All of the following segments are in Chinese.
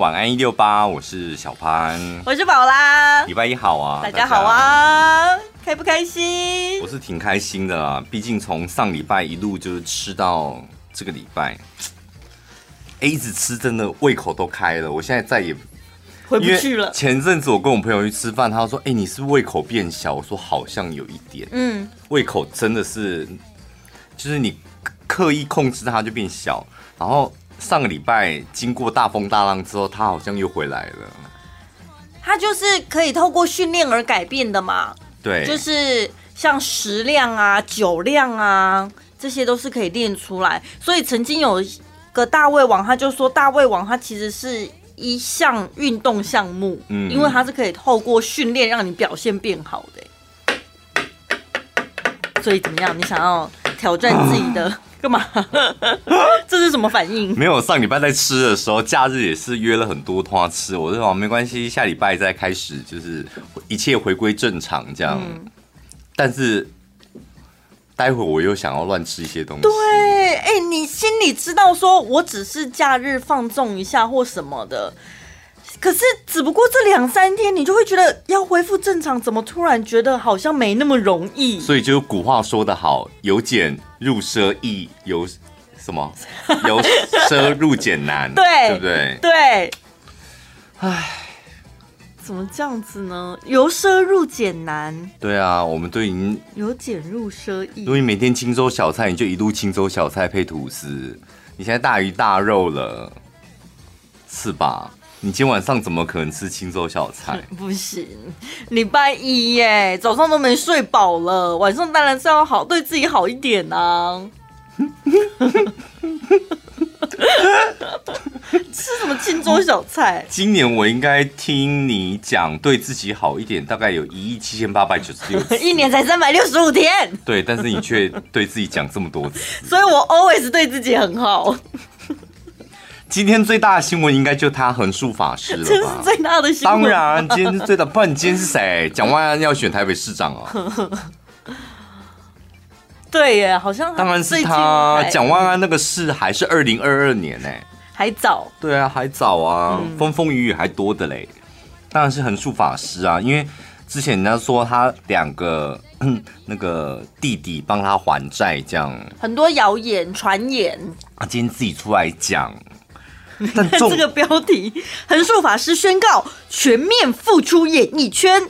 晚安一六八，我是小潘，我是宝拉。礼拜一好啊，大家好啊，开不开心？我是挺开心的啦，毕竟从上礼拜一路就是吃到这个礼拜，哎，一直吃真的胃口都开了。我现在再也回不去了。前阵子我跟我朋友去吃饭，他说：“哎，你是胃口变小？”我说：“好像有一点。”嗯，胃口真的是，就是你刻意控制它就变小，然后。上个礼拜经过大风大浪之后，他好像又回来了。他就是可以透过训练而改变的嘛？对，就是像食量啊、酒量啊，这些都是可以练出来。所以曾经有个大胃王，他就说大胃王他其实是一项运动项目，嗯，因为他是可以透过训练让你表现变好的。所以怎么样？你想要挑战自己的？啊 干嘛？这是什么反应？没有，上礼拜在吃的时候，假日也是约了很多摊吃。我就说没关系，下礼拜再开始，就是一切回归正常这样。嗯、但是待会我又想要乱吃一些东西。对，哎、欸，你心里知道说我只是假日放纵一下或什么的。可是，只不过这两三天，你就会觉得要恢复正常，怎么突然觉得好像没那么容易？所以就古话说得好，由俭入奢易，由什么？由奢入俭难，对，对不对？对。唉，怎么这样子呢？由奢入俭难。对啊，我们都已经由俭入奢易。如果你每天清粥小菜，你就一路清粥小菜配吐司。你现在大鱼大肉了，是吧？你今晚上怎么可能吃青州小菜？不行，礼拜一耶，早上都没睡饱了，晚上当然是要好，对自己好一点啊。吃什么青州小菜？今年我应该听你讲对自己好一点，大概有一亿七千八百九十六，一年才三百六十五天。对，但是你却对自己讲这么多次，所以我 always 对自己很好。今天最大的新闻应该就他横竖法师了吧？这是最大的新闻。当然，今天是最大。不然你今天是谁？蒋万安要选台北市长哦。对耶，好像当然是他。蒋万安那个事还是二零二二年呢，还早。对啊，还早啊，嗯、风风雨雨还多的嘞。当然是横竖法师啊，因为之前人家说他两个 那个弟弟帮他还债，这样很多谣言传言。他今天自己出来讲。但这个标题，横竖法师宣告全面复出演艺圈。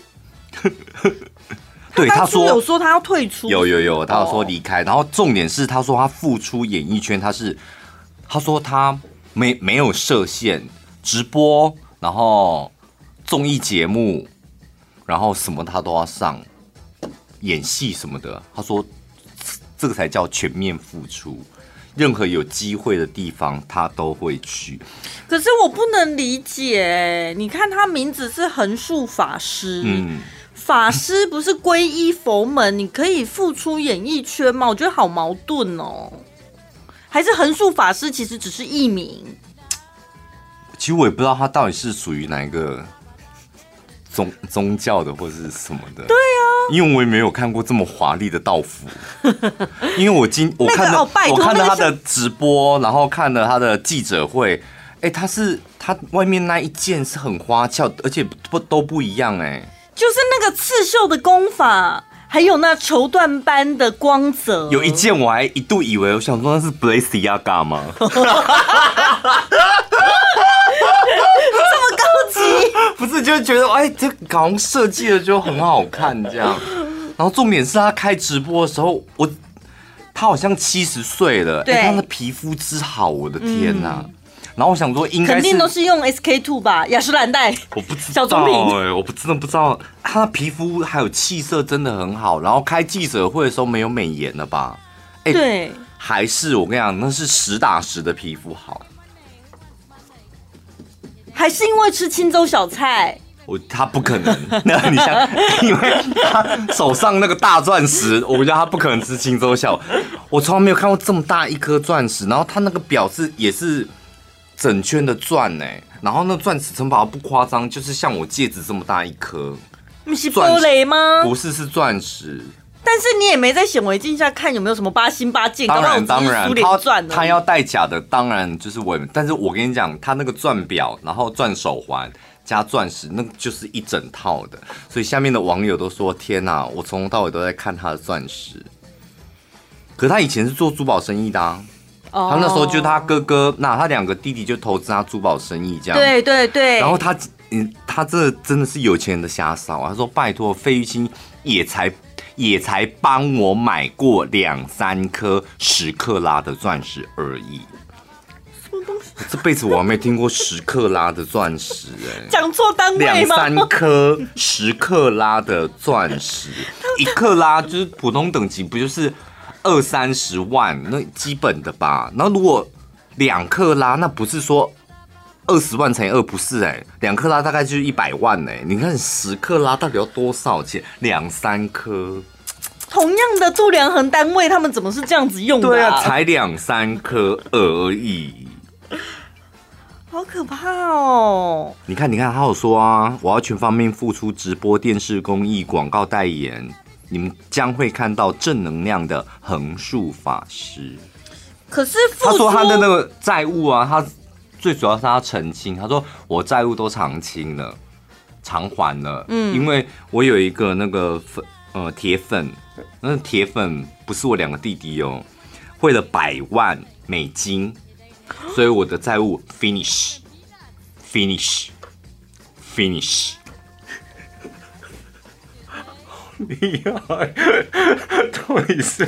对，他说有说他要退出，有有有，他有说离开。然后重点是，他说他复出演艺圈，他是他说他没没有设限，直播，然后综艺节目，然后什么他都要上，演戏什么的。他说这个才叫全面复出。任何有机会的地方，他都会去。可是我不能理解，你看他名字是横竖法师，嗯，法师不是皈依佛门，你可以复出演艺圈吗？我觉得好矛盾哦。还是横竖法师其实只是艺名？其实我也不知道他到底是属于哪一个。宗宗教的或者是什么的，对啊，因为我也没有看过这么华丽的道服，因为我今我看到、我看到他的直播，然后看了他的记者会，哎，他是他外面那一件是很花俏，而且不都不一样哎，就是那个刺绣的功法，还有那绸缎般的光泽，有一件我还一度以为我想说那是 Balenciaga 吗？不是，就是觉得哎，这好像设计的就很好看这样。然后重点是他开直播的时候，我他好像七十岁了，哎，他的皮肤之好，我的天哪！嗯、然后我想说，应该肯定都是用 SK two 吧，雅诗兰黛。我不知道哎，我不真的不知道他的皮肤还有气色真的很好。然后开记者会的时候没有美颜了吧？哎，对，还是我跟你讲，那是实打实的皮肤好。还是因为吃青州小菜？我他不可能。那你想，因为他手上那个大钻石，我觉得他不可能吃青州小。我从来没有看过这么大一颗钻石，然后他那个表是也是整圈的钻呢。然后那钻石城堡不夸张，就是像我戒指这么大一颗。你是玻璃吗？不是，是钻石。但是你也没在显微镜下看有没有什么八星八箭，当然当然，他他要戴假的，当然就是我。但是我跟你讲，他那个钻表，然后钻手环加钻石，那个就是一整套的。所以下面的网友都说：“天哪，我从头到尾都在看他的钻石。”可他以前是做珠宝生意的啊。Oh. 他那时候就他哥哥，那他两个弟弟就投资他珠宝生意这样。对对对。然后他，嗯，他这真的是有钱人的瞎骚啊。他说：“拜托，费玉清也才。”也才帮我买过两三颗十克拉的钻石而已。什么东西？这辈子我还没听过十克拉的钻石哎、欸。讲错单位吗？两三颗十克拉的钻石，一克拉就是普通等级，不就是二三十万那基本的吧？然后如果两克拉，那不是说。二十万乘以二不是哎、欸，两克拉大概就是一百万哎、欸，你看十克拉到底要多少钱？两三颗，同样的度量衡单位，他们怎么是这样子用的、啊？对啊，才两三颗而已，好可怕哦！你看，你看，他有说啊，我要全方面付出直播、电视、公益、广告代言，你们将会看到正能量的横竖法师。可是他说他的那个债务啊，他。最主要是他澄清，他说我债务都偿清了，偿还了。嗯，因为我有一个那个粉，呃，铁粉，那铁粉不是我两个弟弟哦，汇了百万美金，所以我的债务 finish，finish，finish。厉害，到底是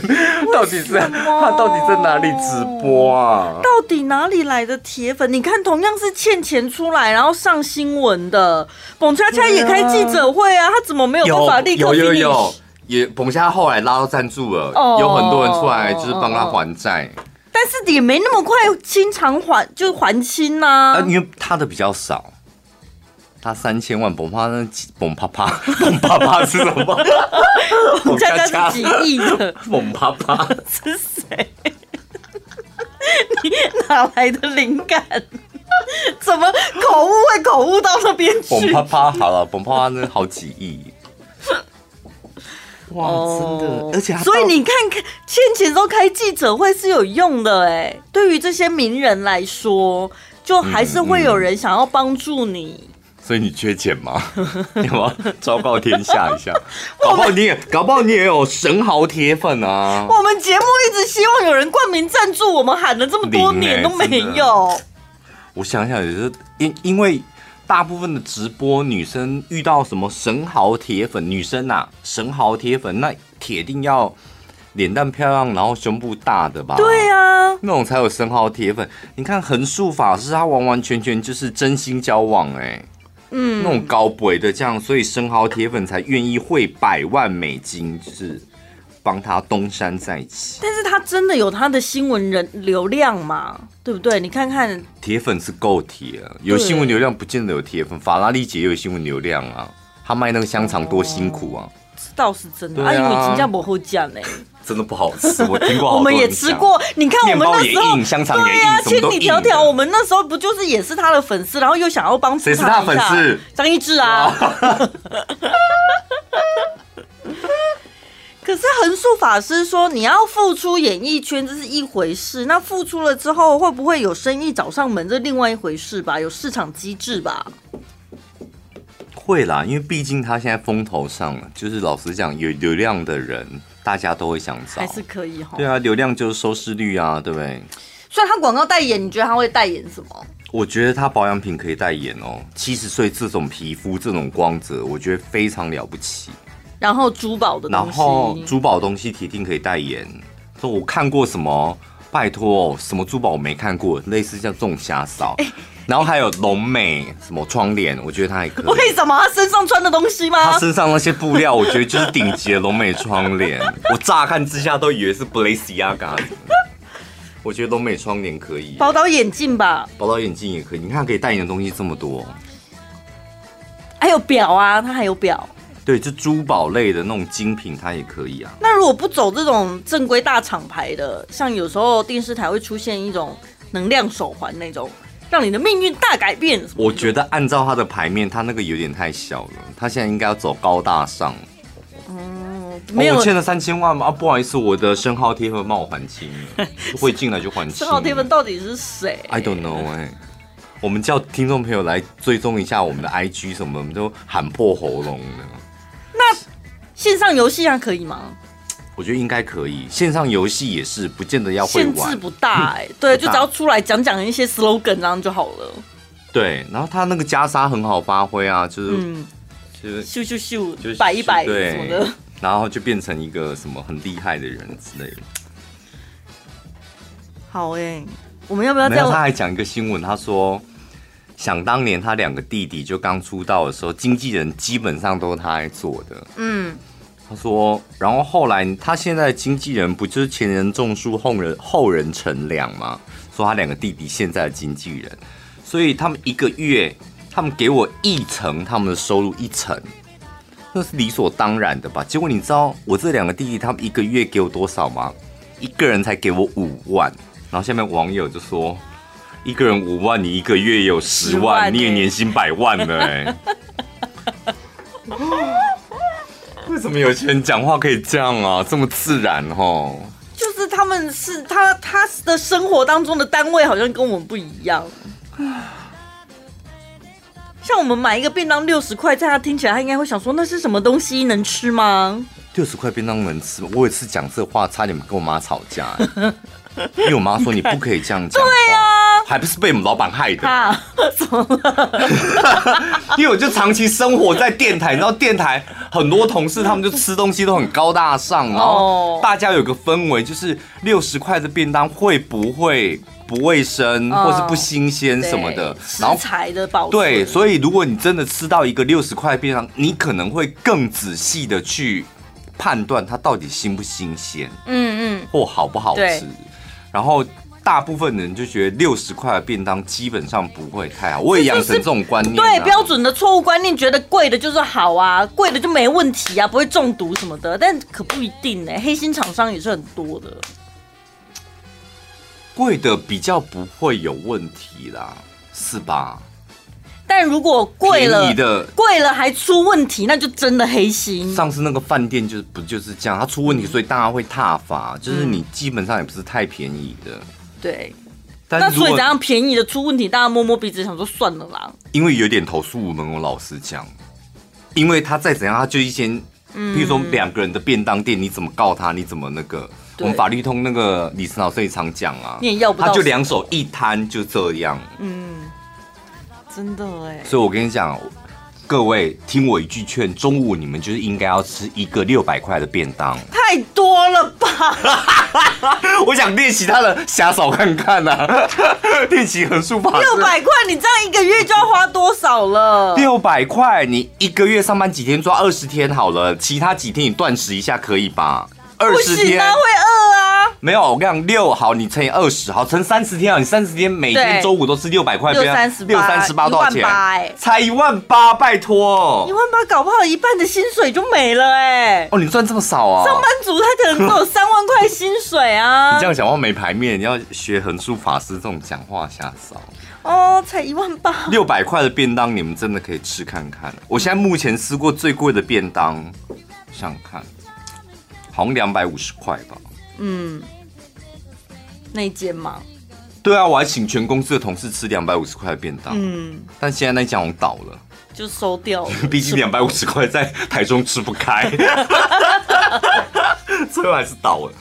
到底是他到底在哪里直播啊？到底哪里来的铁粉？你看，同样是欠钱出来，然后上新闻的，彭恰恰也开记者会啊，他怎么没有办法立刻？有有有有，也彭恰恰后来拉到赞助了，哦，有很多人出来就是帮他还债，但是也没那么快清偿还就还清呐，啊，因为他的比较少。他三千万，崩啪那崩啪啪，崩 啪啪是什么？澎恰恰是几亿的，崩啪啪是谁？你哪来的灵感？怎么口误会口误到那边去？崩啪啪好了，崩啪啪那好几亿。哇，真的！而且所以你看看欠钱都开记者会是有用的哎，对于这些名人来说，就还是会有人想要帮助你。所以你缺钱吗？你要昭告天下一下，搞不好你也搞不好你也有神豪铁粉啊！我们节目一直希望有人冠名赞助，我们喊了这么多年都没有。我想想也是因因为大部分的直播女生遇到什么神豪铁粉，女生啊，神豪铁粉那铁定要脸蛋漂亮，然后胸部大的吧？对啊，那种才有神豪铁粉。你看横竖法师，他完完全全就是真心交往哎、欸。嗯，那种高贵的这样，所以生蚝铁粉才愿意汇百万美金，就是帮他东山再起。但是他真的有他的新闻人流量吗？对不对？你看看，铁粉是够铁啊，有新闻流量不见得有铁粉。法拉利姐也有新闻流量啊，他卖那个香肠多辛苦啊。这倒是真的，啊，因为新加坡好讲呢。真的不好吃，我听过好多。我们也吃过，你看我们那时候，硬香肠也硬，对啊，千里迢迢，我们那时候不就是也是他的粉丝，然后又想要帮助他一下。谁是他粉丝？张一智啊。可是横竖法师说，你要付出演艺圈这是一回事，那付出了之后会不会有生意找上门，这另外一回事吧？有市场机制吧？会啦，因为毕竟他现在风头上了，就是老实讲，有流量的人。大家都会想找，还是可以哈。对啊，流量就是收视率啊，对不对？所以他广告代言，你觉得他会代言什么？我觉得他保养品可以代言哦。七十岁这种皮肤，这种光泽，我觉得非常了不起。然后珠宝的东西，然后珠宝东西铁定可以代言。说我看过什么？拜托，什么珠宝我没看过？类似像这种瞎扫。欸然后还有龙美什么窗帘，我觉得他还可以。为什么他身上穿的东西吗？他身上那些布料，我觉得就是顶级的龙美窗帘。我乍看之下都以为是 Balenciaga。我觉得龙美窗帘可以。宝岛眼镜吧，宝岛眼镜也可以。你看可以代言的东西这么多，还有表啊，他还有表。对，就珠宝类的那种精品，它也可以啊。那如果不走这种正规大厂牌的，像有时候电视台会出现一种能量手环那种。让你的命运大改变。我觉得按照他的牌面，他那个有点太小了。他现在应该要走高大上。嗯，没有、欠了三千万吗？啊，不好意思，我的生蚝贴分帮我还清了，会进来就还清。生蚝贴分到底是谁？I don't know 哎、欸。我们叫听众朋友来追踪一下我们的 IG 什么，我们都喊破喉咙的。那线上游戏还可以吗？我觉得应该可以，线上游戏也是，不见得要会玩。限制不大哎、欸，对，就只要出来讲讲一些 slogan 这样就好了。对，然后他那个袈裟很好发挥啊，就是、嗯、就是咻咻咻，就是摆一摆什么的，然后就变成一个什么很厉害的人之类的。好哎、欸，我们要不要再？他还讲一个新闻，他说，想当年他两个弟弟就刚出道的时候，经纪人基本上都是他来做的。嗯，他说，然后后来他现在的经纪人不就是前人种树，后人后人乘凉吗？说他两个弟弟现在的经纪人。所以他们一个月，他们给我一成，他们的收入一成，那是理所当然的吧？结果你知道我这两个弟弟，他们一个月给我多少吗？一个人才给我五万。然后下面网友就说：“一个人五万，你一个月有十万，欸、你也年薪百万了哎、欸。” 为什么有钱人讲话可以这样啊？这么自然哦？就是他们是他他的生活当中的单位好像跟我们不一样。像我们买一个便当六十块，在他听起来，他应该会想说，那是什么东西，能吃吗？六十块便当能吃吗？我有一次讲这话，差点跟我妈吵架，因为我妈说你不可以这样讲。对啊，还不是被我们老板害的。啊，怎么了？因为我就长期生活在电台，你知道电台很多同事他们就吃东西都很高大上，然后大家有个氛围，就是六十块的便当会不会？不卫生，或是不新鲜什么的，然后食材的保存。对，所以如果你真的吃到一个六十块便当，你可能会更仔细的去判断它到底新不新鲜，嗯嗯，或好不好吃。然后大部分人就觉得六十块的便当基本上不会太好，我也养成这种观念。对，标准的错误观念，觉得贵的就是好啊，贵的就没问题啊，不会中毒什么的，但可不一定呢。黑心厂商也是很多的。贵的比较不会有问题啦，是吧？但如果贵了，贵了还出问题，那就真的黑心。上次那个饭店就是不就是这样，它出问题，所以大家会踏伐。就是你基本上也不是太便宜的，对。那所以怎样便宜的出问题，大家摸摸鼻子想说算了啦。因为有点投诉无门，我老实讲，因为他再怎样，他就一些，比如说两个人的便当店，你怎么告他？你怎么那个？我们法律通那个李晨老师也常讲啊，你也要不到，他就两手一摊就这样。嗯，真的哎。所以我跟你讲，各位听我一句劝，中午你们就是应该要吃一个六百块的便当。太多了吧？我想练习他的瞎扫看看啊，练习横竖法。六百块，你这样一个月就要花多少了？六百块，你一个月上班几天？抓二十天好了，其他几天你断食一下可以吧？二十天会饿啊！没有，我跟你讲，六好，你乘以二十，好，乘三十天啊！你三十天每天周五都是六百块，六三十八，六三十八多少钱？欸、才一万八，拜托！一万八搞不好一半的薪水就没了哎、欸！哦，你赚这么少啊？上班族他可能只有 三万块薪水啊！你这样讲话没牌面，你要学横竖法师这种讲话下手哦！才一万八，六百块的便当，你们真的可以吃看看。我现在目前吃过最贵的便当，想看。好像两百五十块吧。嗯，那一间吗？对啊，我还请全公司的同事吃两百五十块的便当。嗯，但现在那家我倒了，就收掉了。毕竟两百五十块在台中吃不开，最后还是倒了。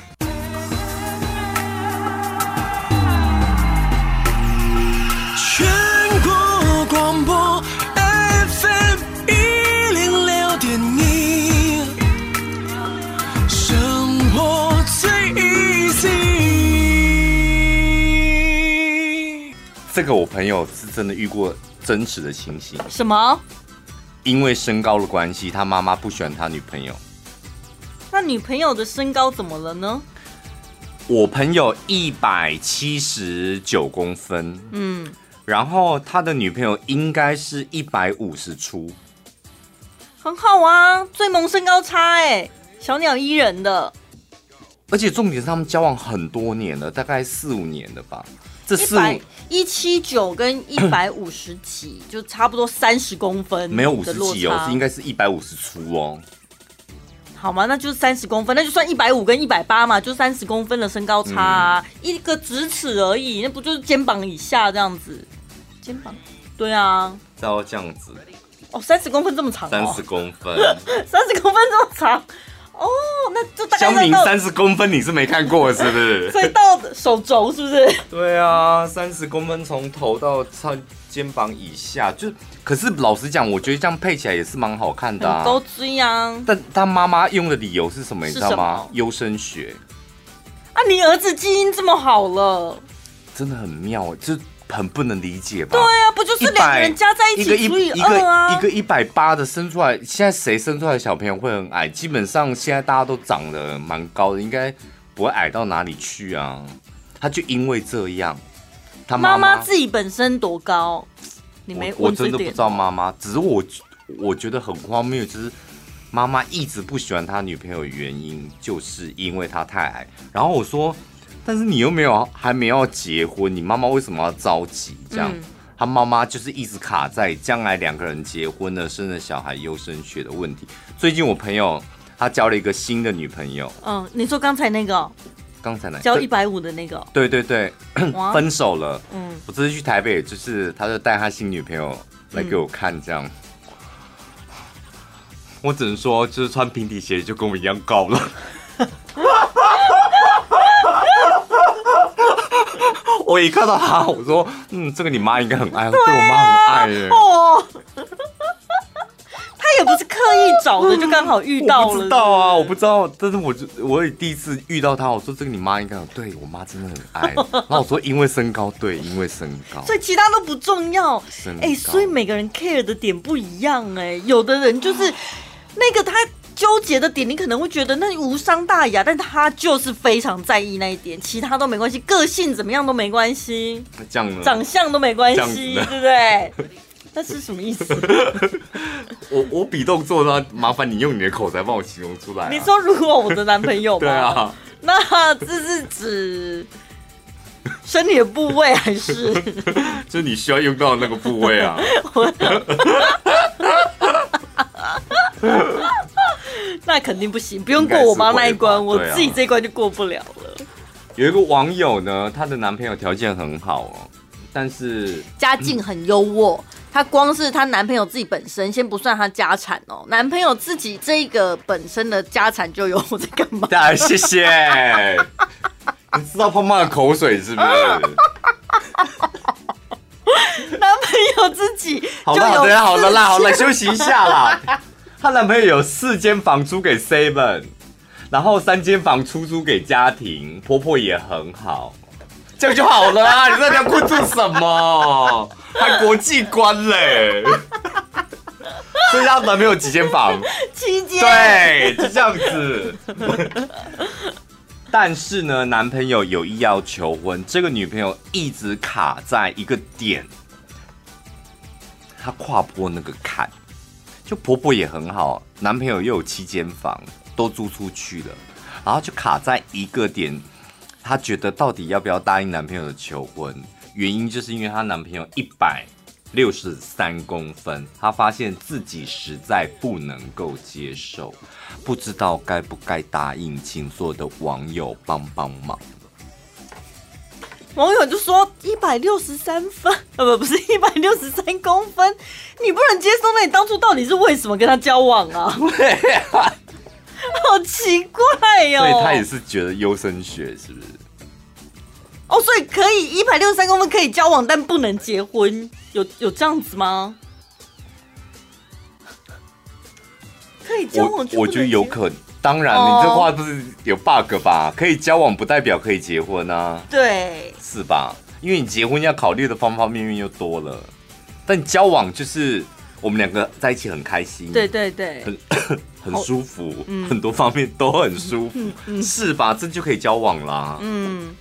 这个我朋友是真的遇过真实的情形。什么？因为身高的关系，他妈妈不喜欢他女朋友。那女朋友的身高怎么了呢？我朋友一百七十九公分，嗯，然后他的女朋友应该是一百五十出，很好啊，最萌身高差哎，小鸟依人的。而且重点是他们交往很多年了，大概四五年了吧。这四一七九跟一百五十几，就差不多三十公分，没有五十几哦，是应该是一百五十出哦。好吗？那就是三十公分，那就算一百五跟一百八嘛，就三十公分的身高差啊，嗯、一个直尺而已，那不就是肩膀以下这样子？肩膀？对啊，要这样子。哦，三十公分这么长，哦，三十公分，三十公分这么长。哦，那就大概乡民三十公分，你是没看过是不是？所以到手肘是不是？对啊，三十公分从头到差肩膀以下，就可是老实讲，我觉得这样配起来也是蛮好看的啊。都这样。但他妈妈用的理由是什么？你知道吗？优生学。啊，你儿子基因这么好了，真的很妙，就。很不能理解吧？对啊，不就是两个人加在一起除以二啊？一个一百八的生出来，现在谁生出来的小朋友会很矮？基本上现在大家都长得蛮高的，应该不会矮到哪里去啊。他就因为这样，他妈妈自己本身多高？你没我，我真的不知道妈妈，只是我我觉得很荒谬，就是妈妈一直不喜欢他女朋友的原因，就是因为他太矮。然后我说。但是你又没有还没有结婚，你妈妈为什么要着急？这样，他妈妈就是一直卡在将来两个人结婚了，生了小孩优生学的问题。最近我朋友他交了一个新的女朋友。嗯，你说刚才那个？刚才那个交一百五的那个？对对对，分手了。嗯，我这次去台北，就是他就带他新女朋友来给我看，这样。嗯、我只能说，就是穿平底鞋就跟我一样高了。我一看到他，我说：“嗯，这个你妈应该很爱，对，我妈很爱耶。”哦，他也不是刻意找的，就刚好遇到了。我不知道啊，我不知道，但是我就我也第一次遇到他，我说：“这个你妈应该很对我妈真的很爱。”然后我说：“因为身高，对，因为身高，所以其他都不重要。”哎、欸，所以每个人 care 的点不一样哎，有的人就是那个他。纠结的点，你可能会觉得那无伤大雅，但他就是非常在意那一点，其他都没关系，个性怎么样都没关系，这样长相都没关系，对不对？那是什么意思？我我比动作呢？麻烦你用你的口才帮我形容出来啊。你说如果我的男朋友吗？对啊，那这是指身体的部位还是？就是你需要用到的那个部位啊。那肯定不行，不用过我妈那一关，我自己这一关就过不了了。有一个网友呢，她的男朋友条件很好哦，但是家境很优渥。她光是她男朋友自己本身，先不算她家产哦，男朋友自己这个本身的家产就有我在干嘛？对，谢谢。你知道胖胖的口水是不是？男朋友自己好了，好了，好了啦，好了，休息一下啦。她男朋友有四间房租给 Seven，然后三间房出租给家庭，婆婆也很好，这样就好了啊！你在这边困住什么？还国际观嘞？所以她男朋友几间房？七间。对，就这样子。但是呢，男朋友有意要求婚，这个女朋友一直卡在一个点，她跨不过那个坎。就婆婆也很好，男朋友又有七间房，都租出去了，然后就卡在一个点，她觉得到底要不要答应男朋友的求婚？原因就是因为她男朋友一百六十三公分，她发现自己实在不能够接受，不知道该不该答应，请所有的网友帮帮忙。网友就说一百六十三分，呃不不是一百六十三公分，你不能接受，那你当初到底是为什么跟他交往啊？对啊，好奇怪哟、哦。所以他也是觉得优生学是不是？哦，所以可以一百六十三公分可以交往，但不能结婚，有有这样子吗？可以交往，我我觉得有可能。当然，你这话不是有 bug 吧？可以交往不代表可以结婚啊。对，是吧？因为你结婚要考虑的方方面面又多了。但交往就是我们两个在一起很开心，对对对，很 很舒服，嗯、很多方面都很舒服，是吧？这就可以交往啦。嗯。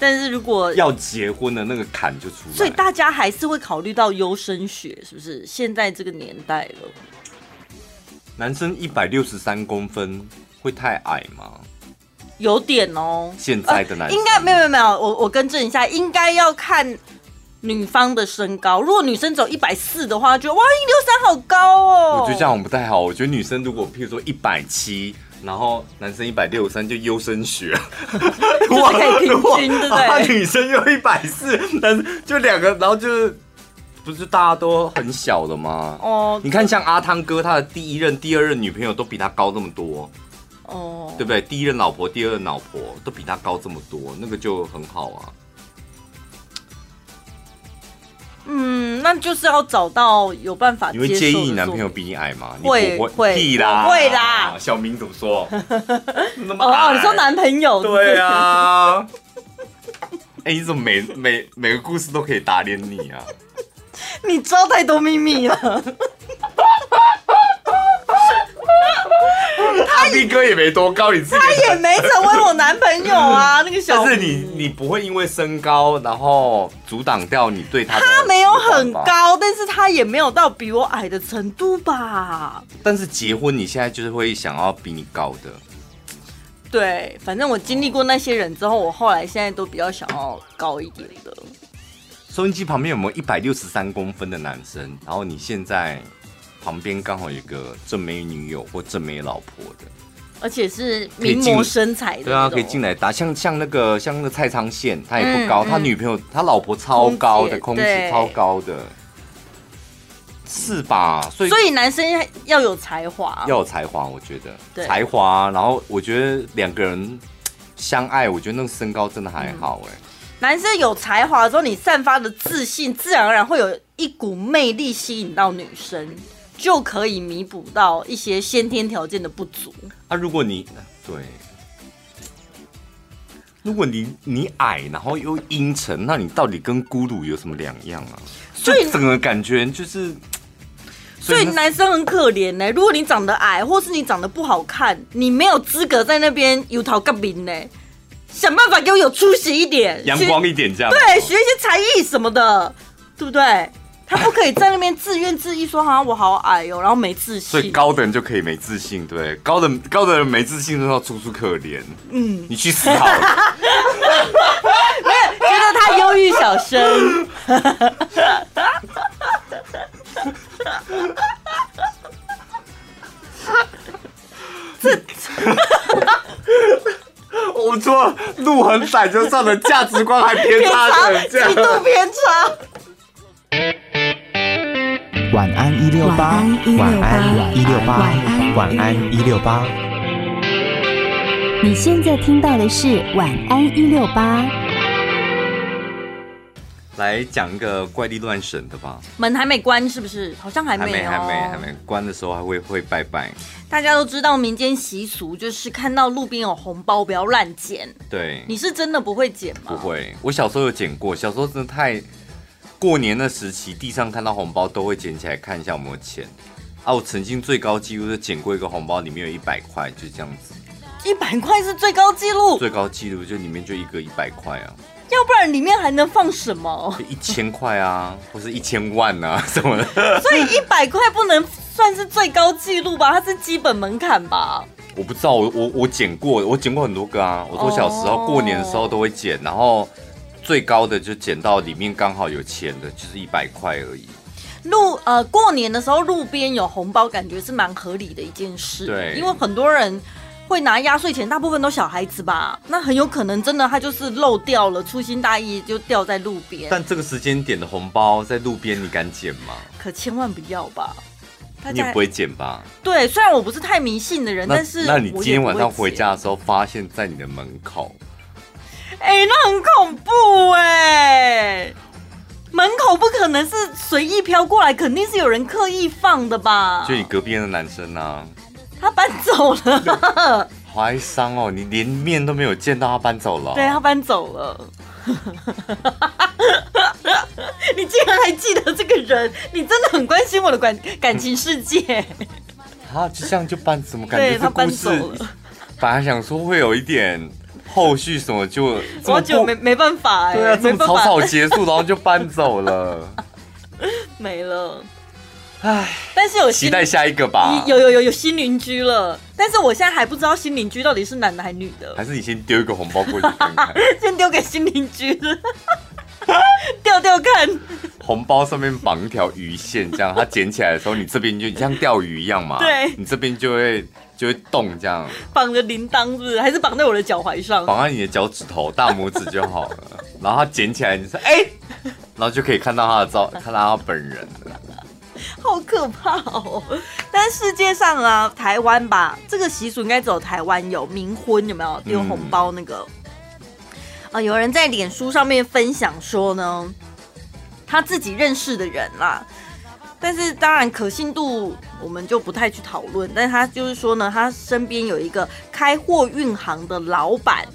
但是如果要结婚的那个坎就出来，所以大家还是会考虑到优生学，是不是？现在这个年代了。男生一百六十三公分会太矮吗？有点哦。现在的男生、呃、应该没有没有没有，我我更正一下，应该要看女方的身高。如果女生走一百四的话，觉得哇一六三好高哦。我觉得这样不太好。我觉得女生如果譬如说一百七，然后男生一百六十三，就优生学，就是可以平均，对不对？女生又一百四，男生就两个，然后就是不是大家都很小的吗？哦，你看像阿汤哥，他的第一任、第二任女朋友都比他高那么多。哦，对不对？第一任老婆、第二任老婆都比他高这么多，那个就很好啊。嗯，那就是要找到有办法。你会介意你男朋友比你矮吗？会会屁啦，会啦。小明怎么说？那么哦，你说男朋友？对啊。哎，你怎么每每每个故事都可以打脸你啊？你知道太多秘密了。哥也没多高，你自己他也没成为我男朋友啊。那个小，但是你你不会因为身高然后阻挡掉你对他的。他没有很高，但是他也没有到比我矮的程度吧。但是结婚，你现在就是会想要比你高的。对，反正我经历过那些人之后，我后来现在都比较想要高一点的。收音机旁边有没有一百六十三公分的男生？然后你现在？旁边刚好有一个正妹女友或正妹老婆的，而且是名模身材的，对啊，可以进来打。像像那个像那个蔡昌宪，他也不高，嗯、他女朋友他老婆超高的，空姐超高的，是吧？所以所以男生要有才华，要有才华，我觉得对才华。然后我觉得两个人相爱，我觉得那个身高真的还好哎、欸。男生有才华之后，你散发的自信，自然而然会有一股魅力吸引到女生。就可以弥补到一些先天条件的不足。啊，如果你对，如果你你矮，然后又阴沉，那你到底跟孤独有什么两样啊？所以整个感觉就是，所以男生很可怜呢。如果你长得矮，或是你长得不好看，你没有资格在那边油桃革命呢。想办法给我有出息一点，阳光一点，这样对，学一些才艺什么的，对不对？他不可以在那边自怨自艾，说好像我好矮哦，然后没自信。所以高的人就可以没自信，对，高的高的人没自信，就要楚楚可怜。嗯，你去死好了。没有，觉得他忧郁小生。这，我错，路很窄就算了，价值观还偏差的，极度偏差。晚安一六八，晚安一六八，晚安一六八。你现在听到的是晚安一六八。来讲一个怪力乱神的吧。门还没关是不是？好像还没、哦、还没，还没，还没关的时候还会会拜拜。大家都知道民间习俗就是看到路边有红包不要乱捡。对，你是真的不会捡吗？不会，我小时候有捡过，小时候真的太。过年的时期，地上看到红包都会捡起来看一下有没有钱。啊，我曾经最高纪录是捡过一个红包，里面有一百块，就这样子。一百块是最高纪录？最高纪录就里面就一个一百块啊。要不然里面还能放什么？一千块啊，或是一千万啊 什么的。所以一百块不能算是最高纪录吧？它是基本门槛吧？我不知道，我我我捡过，我捡过很多个啊。我说小时候过年的时候都会捡，然后。最高的就捡到里面刚好有钱的，就是一百块而已。路呃，过年的时候路边有红包，感觉是蛮合理的一件事。对，因为很多人会拿压岁钱，大部分都小孩子吧，那很有可能真的他就是漏掉了，粗心大意就掉在路边。但这个时间点的红包在路边，你敢捡吗？可千万不要吧！你也不会捡吧？对，虽然我不是太迷信的人，但是那你今天晚上回家的时候，发现在你的门口。哎、欸，那很恐怖哎、欸！门口不可能是随意飘过来，肯定是有人刻意放的吧？就你隔壁的男生啊，他搬走了，好哀伤哦！你连面都没有见到，他搬走了。对，他搬走了。你竟然还记得这个人？你真的很关心我的感感情世界。啊，就这样就搬，怎么感觉这故事？本来想说会有一点。后续什么就我就没没办法哎、欸，对啊，这么草草结束，然后就搬走了，没了，唉。但是有期待下一个吧，有有有有新邻居了，但是我现在还不知道新邻居到底是男的还是女的，还是你先丢一个红包过去看看，先丢给新邻居。钓钓看。红包上面绑一条鱼线，这样它捡起来的时候，你这边就像钓鱼一样嘛。对你这边就会就会动，这样绑着铃铛是不是？还是绑在我的脚踝上？绑在你的脚趾头、大拇指就好了。然后他捡起来，你说哎、欸，然后就可以看到他的照，看到他本人了。好可怕哦！但世界上啊，台湾吧，这个习俗应该只有台湾有冥婚，有没有丢红包那个？啊、嗯呃，有人在脸书上面分享说呢。他自己认识的人啦，但是当然可信度我们就不太去讨论。但是他就是说呢，他身边有一个开货运行的老板，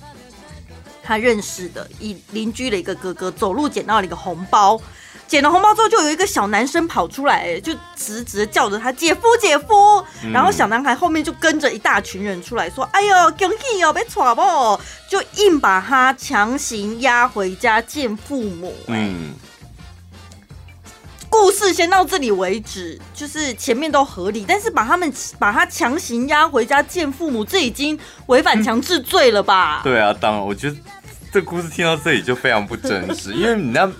他认识的一邻居的一个哥哥，走路捡到了一个红包，捡了红包之后，就有一个小男生跑出来，就直直的叫着他姐夫姐夫，然后小男孩后面就跟着一大群人出来说：“哎呦，恭喜哦，别闯不？”就硬把他强行押回家见父母。嗯。故事先到这里为止，就是前面都合理，但是把他们把他强行押回家见父母，这已经违反强制罪了吧？对啊，当然，我觉得这故事听到这里就非常不真实，因为你那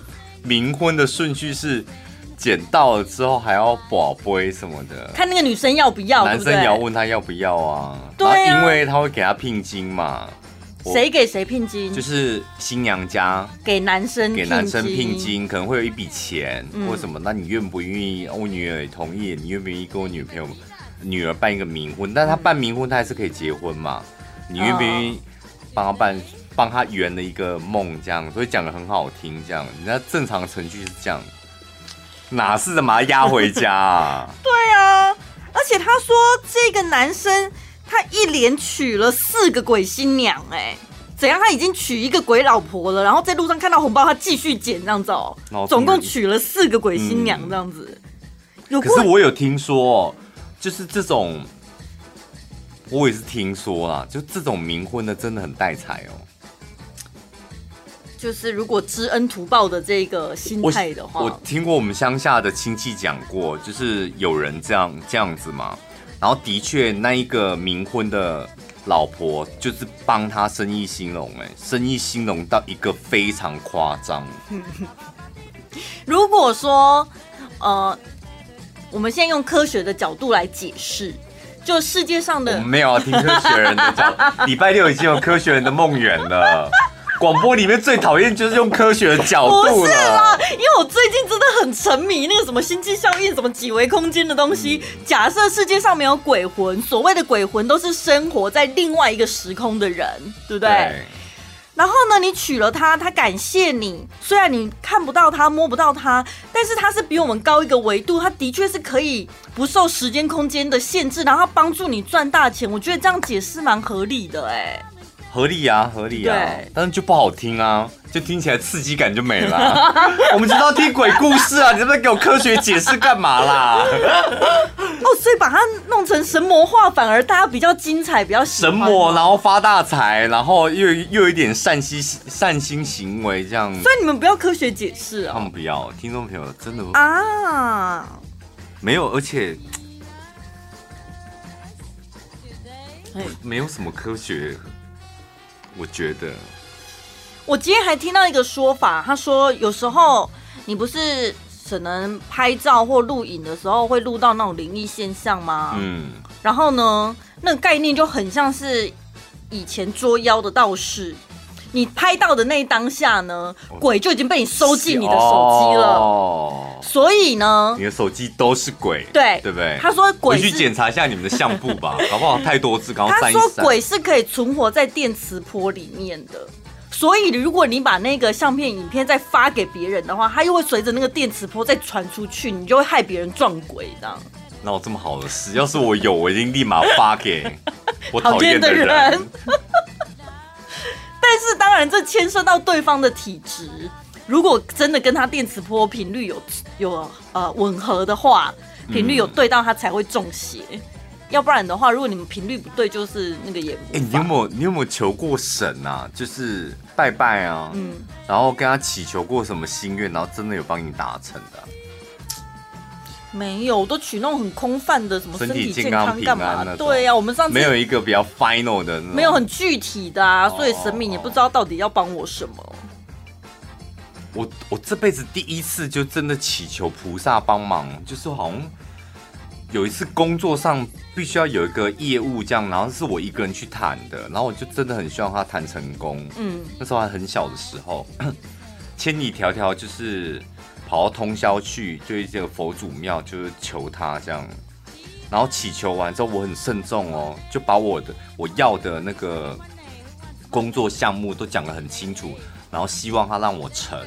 冥婚的顺序是捡到了之后还要宝贝什么的，看那个女生要不要，男生也要问他要不要啊？对啊，因为他会给他聘金嘛。谁给谁聘金？就是新娘家给男生给男生聘金，可能会有一笔钱或什么。那你愿不愿意？我女儿也同意，你愿不愿意跟我女朋友女儿办一个冥婚？但是他办冥婚，她还是可以结婚嘛？你愿不愿意帮她办，帮她圆了一个梦？这样，所以讲的很好听。这样，人家正常程序是这样，哪是把他押回家啊？对啊，而且他说这个男生。他一连娶了四个鬼新娘，哎，怎样？他已经娶一个鬼老婆了，然后在路上看到红包，他继续捡这样子哦，总共娶了四个鬼新娘这样子。有可是我有听说，就是这种，我也是听说啊，就这种冥婚的真的很带财哦。就是如果知恩图报的这个心态的话，我，我听过我们乡下的亲戚讲过，就是有人这样这样子嘛。然后的确，那一个冥婚的老婆就是帮他生意兴隆，哎，生意兴隆到一个非常夸张。如果说，呃，我们现在用科学的角度来解释，就世界上的，没有啊听科学人的角度，礼拜六已经有科学人的梦圆了。广播里面最讨厌就是用科学的角度了。不是啦，因为我最近真的很沉迷那个什么星际效应、什么几维空间的东西。假设世界上没有鬼魂，所谓的鬼魂都是生活在另外一个时空的人，对不对？对。然后呢，你娶了她，她感谢你。虽然你看不到她、摸不到她，但是她是比我们高一个维度，她的确是可以不受时间空间的限制，然后帮助你赚大钱。我觉得这样解释蛮合理的，哎。合理啊，合理啊，但是就不好听啊，就听起来刺激感就没了，啊。我们知道听鬼故事啊，你能不能给我科学解释干嘛啦？哦，所以把它弄成神魔化，反而大家比较精彩，比较神魔，然后发大财，然后又又有一点善心善心行为这样。所以你们不要科学解释啊，他们不要，听众朋友真的啊，没有，而且没有什么科学。我觉得，我今天还听到一个说法，他说有时候你不是可能拍照或录影的时候会录到那种灵异现象吗？嗯，然后呢，那个概念就很像是以前捉妖的道士，你拍到的那一当下呢，鬼就已经被你收进你的手机了，哦，所以呢，你的手机都是鬼，对，对不对？他说鬼，你去检查一下你们的相簿吧，搞不好太多次，刚刚他说鬼是可以存活在电磁波里面的，所以如果你把那个相片、影片再发给别人的话，他又会随着那个电磁波再传出去，你就会害别人撞鬼这样。那我这么好的事？要是我有，我一定立马发给 我讨厌的人。但是当然，这牵涉到对方的体质。如果真的跟他电磁波频率有有呃吻合的话，频率有对到，他才会中邪。嗯、要不然的话，如果你们频率不对，就是那个也。哎、欸，你有没有你有没有求过神啊？就是拜拜啊，嗯，然后跟他祈求过什么心愿，然后真的有帮你达成的、啊？没有，我都取那种很空泛的，什么身体健康干嘛？对呀、啊，我们上次没有一个比较 final 的，没有很具体的啊，所以神明也不知道到底要帮我什么。我我这辈子第一次就真的祈求菩萨帮忙，就是好像有一次工作上必须要有一个业务这样，然后是我一个人去谈的，然后我就真的很希望他谈成功。嗯，那时候还很小的时候，千里迢迢就是跑到通宵去，就一个佛祖庙，就是求他这样。然后祈求完之后，我很慎重哦，就把我的我要的那个工作项目都讲得很清楚，然后希望他让我成。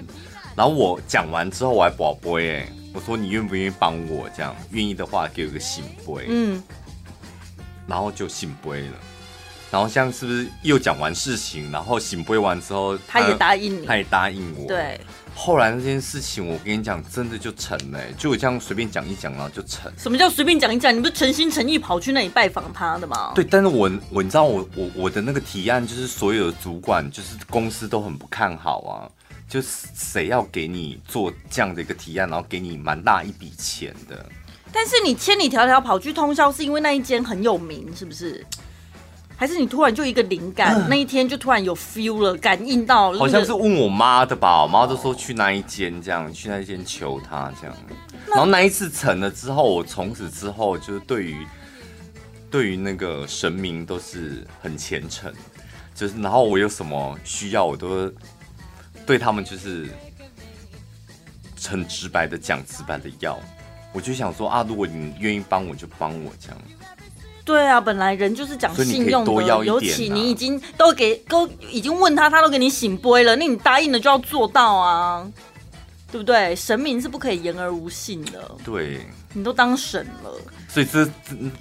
然后我讲完之后，我还宝贝哎，我说你愿不愿意帮我这样？愿意的话，给我个信杯。嗯，然后就信杯了。然后像是不是又讲完事情，然后醒杯完之后，他也答应你，他也答应我。对。后来那件事情，我跟你讲，真的就成了，就我这样随便讲一讲，然后就成。什么叫随便讲一讲？你不是诚心诚意跑去那里拜访他的吗？对，但是我我你知道我我我的那个提案，就是所有的主管，就是公司都很不看好啊，就是谁要给你做这样的一个提案，然后给你蛮大一笔钱的。但是你千里迢迢跑去通宵，是因为那一间很有名，是不是？还是你突然就一个灵感，嗯、那一天就突然有 feel 了，感应到，好像是问我妈的吧，我妈都说去那一间这样，去那一间求他这样，然后那一次成了之后，我从此之后就是对于对于那个神明都是很虔诚，就是然后我有什么需要，我都对他们就是很直白的讲，直白的要，我就想说啊，如果你愿意帮我就帮我这样。对啊，本来人就是讲信用的，啊、尤其你已经都给都已经问他，他都给你醒杯了，那你答应了就要做到啊，对不对？神明是不可以言而无信的。对，你都当神了，所以这，这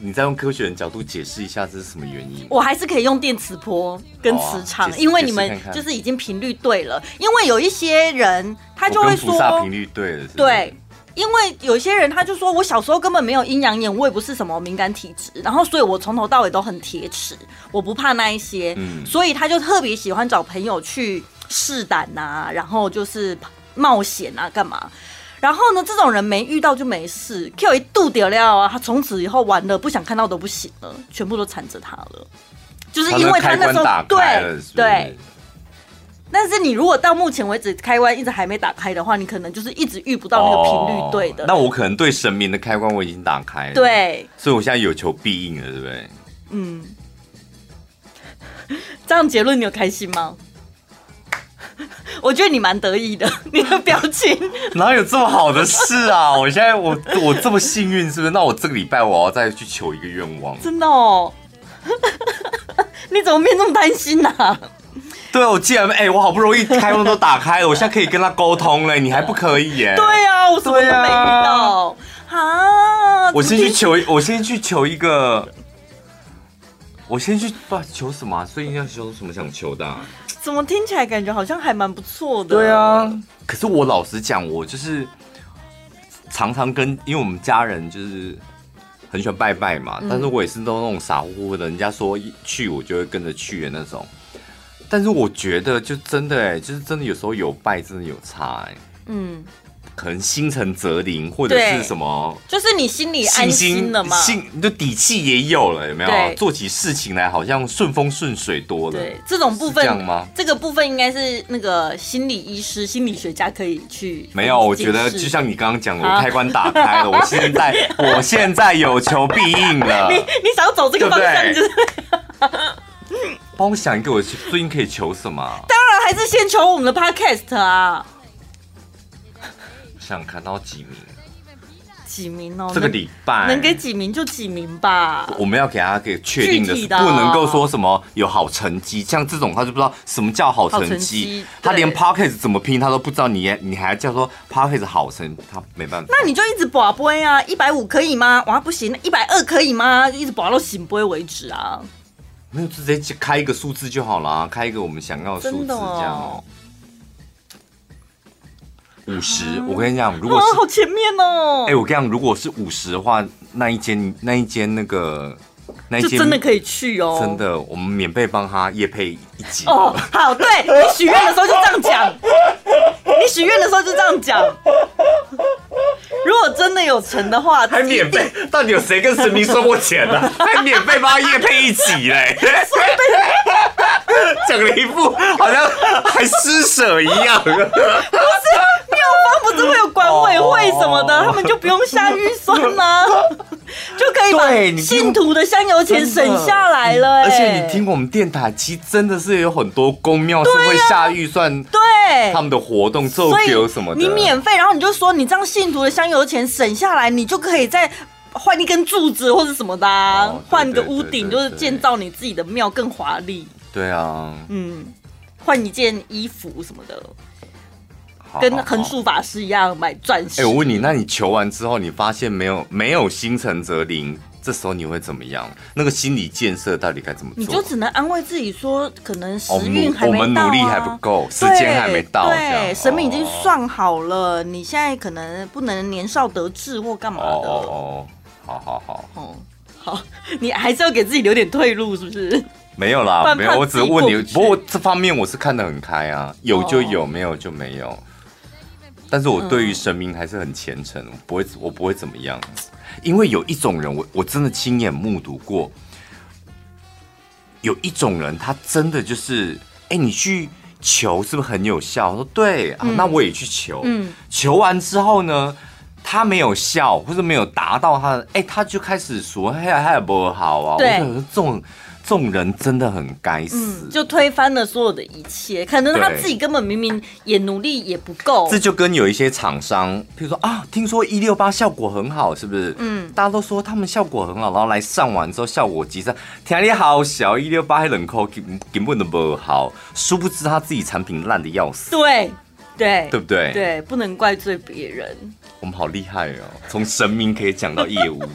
你再用科学的角度解释一下，这是什么原因？我还是可以用电磁波跟磁场，啊、因为你们就是已经频率对了。因为有一些人他就会说频率对了是是，对。因为有些人他就说，我小时候根本没有阴阳眼，我也不是什么敏感体质，然后所以我从头到尾都很铁齿，我不怕那一些，嗯，所以他就特别喜欢找朋友去试胆呐，然后就是冒险啊，干嘛？然后呢，这种人没遇到就没事，Q 一度掉料啊，他从此以后玩的，不想看到都不行了，全部都缠着他了，就是因为他那时候对对。但是你如果到目前为止开关一直还没打开的话，你可能就是一直遇不到那个频率对的。哦。那我可能对神明的开关我已经打开了，对，所以我现在有求必应了，对不对？嗯，这样结论你有开心吗？我觉得你蛮得意的，你的表情 哪有这么好的事啊？我现在我我这么幸运，是不是？那我这个礼拜我要再去求一个愿望，真的哦？你怎么变这么贪心呢？啊？对，我既然哎、欸，我好不容易开关都打开了，我现在可以跟他沟通了，你还不可以耶？对呀、啊，我什么都没遇到啊！我先去求，我先去求一个，我先去不求什么、啊？所以要求什么想求的、啊？怎么听起来感觉好像还蛮不错的？对啊，可是我老实讲，我就是常常跟，因为我们家人就是很喜欢拜拜嘛，嗯、但是我也是都那种傻乎乎的，人家说去我就会跟着去的那种。但是我觉得，就真的哎，就是真的有时候有败，真的有差哎。嗯，可能心诚则灵，或者是什么，就是你心里安心了嘛，心你的底气也有了，有没有？做起事情来好像顺风顺水多了。对，这种部分这样吗？这个部分应该是那个心理医师、心理学家可以去。没有，我觉得就像你刚刚讲的，我开关打开了，我现在我现在有求必应了。你你想要走这个方向，就是。帮我想一个，我最近可以求什么？当然还是先求我们的 podcast 啊！想看到几名？几名哦？这个礼拜能给几名就几名吧。我们要给他给确定的，不能够说什么有好成绩，像这种他就不知道什么叫好成绩，他连 podcast 怎么拼他都不知道你，你你还叫说 podcast 好成，他没办法。那你就一直博杯啊，一百五可以吗？哇，不行，一百二可以吗？就一直博到醒杯为止啊。没有，直接开一个数字就好了啊，开一个我们想要的数字，这样哦。五十，我跟你讲，如果是好前面哦。哎，我跟你讲，如果是五十的话，那一间那一间那个那一间真的可以去哦，真的，我们免费帮他夜配一集哦。好，对，你许愿的时候就这样讲，你许愿的时候就这样讲。如果真的有成的话，还免费？到底有谁跟神明收过钱呢？还免费帮他夜配一集嘞？讲了一副好像还施舍一样。不是不是会有管委会什么的，他们就不用下预算吗？就可以把信徒的香油钱省下来了。而且你听过我们电台，其实真的是有很多公庙是会下预算，对他们的活动做给什么的。你免费，然后你就说你这样信徒的香油钱省下来，你就可以再换一根柱子或者什么的，换个屋顶，就是建造你自己的庙更华丽。对啊，嗯，换一件衣服什么的。跟横竖法师一样买钻石。哎，我问你，那你求完之后，你发现没有没有心诚则灵，这时候你会怎么样？那个心理建设到底该怎么做？你就只能安慰自己说，可能时运还没到啊，我们努力还不够，时间还没到。对，神明已经算好了，你现在可能不能年少得志或干嘛的。哦哦，好好好，哦好，你还是要给自己留点退路，是不是？没有啦，没有，我只是问你。不过这方面我是看得很开啊，有就有，没有就没有。但是我对于神明还是很虔诚，我不会，我不会怎么样，因为有一种人，我我真的亲眼目睹过，有一种人，他真的就是，哎，你去求是不是很有效？我说对啊，那我也去求，嗯，求完之后呢，他没有效，或者没有达到他的，哎，他就开始说，哎呀，他也不好啊，对，我说这种。这种人真的很该死，嗯，就推翻了所有的一切。可能他自己根本明明也努力也不够。这就跟有一些厂商，譬如说啊，听说一六八效果很好，是不是？嗯，大家都说他们效果很好，然后来上完之后效果极差，天力好小，一六八还冷扣，根本都不好。殊不知他自己产品烂的要死。对对，对不对？对，不能怪罪别人。我们好厉害哦，从神明可以讲到业务。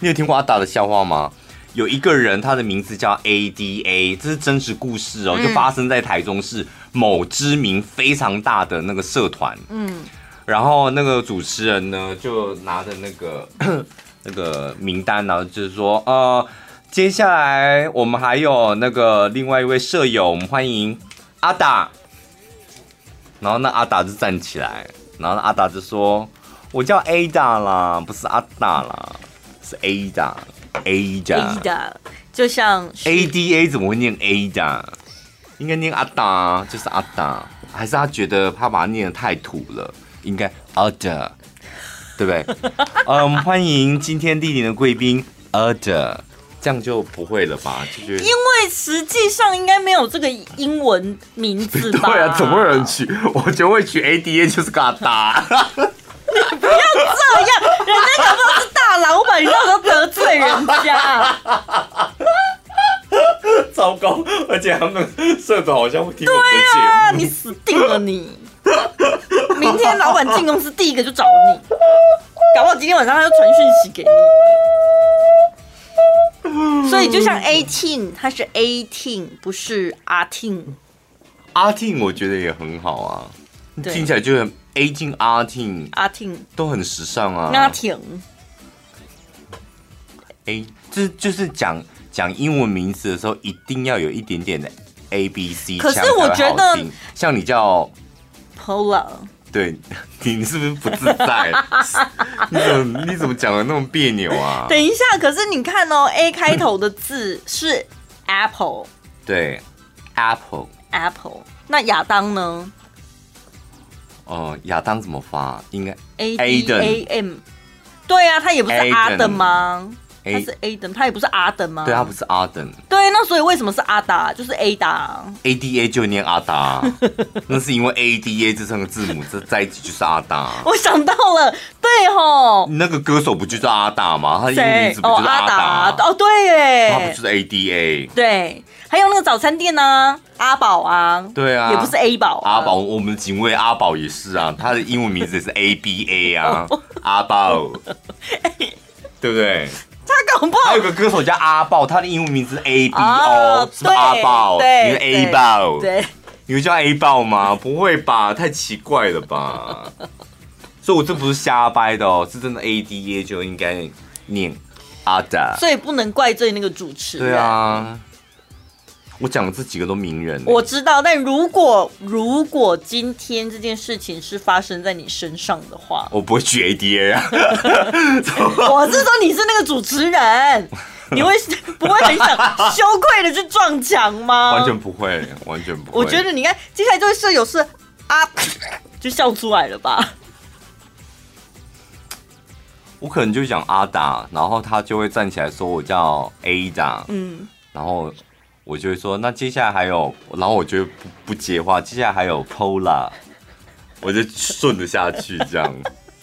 你有听过阿达的笑话吗？有一个人，他的名字叫 ADA，这是真实故事哦，就发生在台中市某知名非常大的那个社团。嗯，然后那个主持人呢，就拿着那个 那个名单，然后就是说，呃，接下来我们还有那个另外一位舍友，我们欢迎阿达。然后那阿达就站起来，然后那阿达就说：“我叫 Ada 啦，不是阿达啦。”是 Ada，Ada，Ada，就像 Ada 怎么会念 Ada？应该念阿达，就是阿达，还是他觉得他把它念的太土了？应该 Ada，对不对？嗯，欢迎今天莅临的贵宾 Ada，这样就不会了吧？就是因为实际上应该没有这个英文名字吧？对啊，怎么会有人取？我觉得会取 Ada，就是嘎达。你 不要这样，人家搞不好是大老板，你不要得罪人家。糟糕，而且他们社长好像会听我们的节目。对啊，你死定了你！明天老板进公司第一个就找你，搞不好今天晚上他就传讯息给你。所以就像 eighteen，他是 eighteen，不是阿 tin。阿 tin 我觉得也很好啊，听起来就很。A 进阿婷，阿婷都很时尚啊。阿婷，A 就是就是讲讲英文名字的时候，一定要有一点点的 A B C。可是我觉得，像你叫 Pola，对，你是不是不自在？你怎么你怎么讲的那么别扭啊？等一下，可是你看哦，A 开头的字是 Apple，对，Apple，Apple，那亚当呢？哦，亚当怎么发？应该 A D A M，对啊，他也不是阿登吗？他是 A 登，他也不是阿登吗？对，他不是阿登。对，那所以为什么是阿达？就是 A 达，A D A 就念阿达，那是因为 A D A 这三个字母这在一起就是阿达。我想到了，对吼，那个歌手不就叫阿达吗？他的英文名字不就是阿达？哦，对耶，他不就是 A D A？对。还有那个早餐店呢、啊，阿宝啊，对啊，也不是 A 宝、啊，阿宝，我们的警卫阿宝也是啊，他的英文名字也是 A B A 啊，阿宝，对不对？他搞不好还有个歌手叫阿爆，他的英文名字是 A B O，是阿爆，你是 A 爆，对，你会叫 A 爆吗？不会吧，太奇怪了吧。所以我这不是瞎掰的哦，是真的 A D A 就应该念阿达。所以不能怪罪那个主持人。对啊，我讲的这几个都名人。我知道，但如果如果今天这件事情是发生在你身上的话，我不会去 A D A 啊。我是说你是那个主持人，你会不会很想羞愧的去撞墙吗？完全不会，完全不会。我觉得你看，接下来这位舍友是啊，就笑出来了吧。我可能就讲阿达，然后他就会站起来说我叫 Ada，嗯，然后我就会说那接下来还有，然后我就不不接话，接下来还有 Pola，我就顺着下去这样，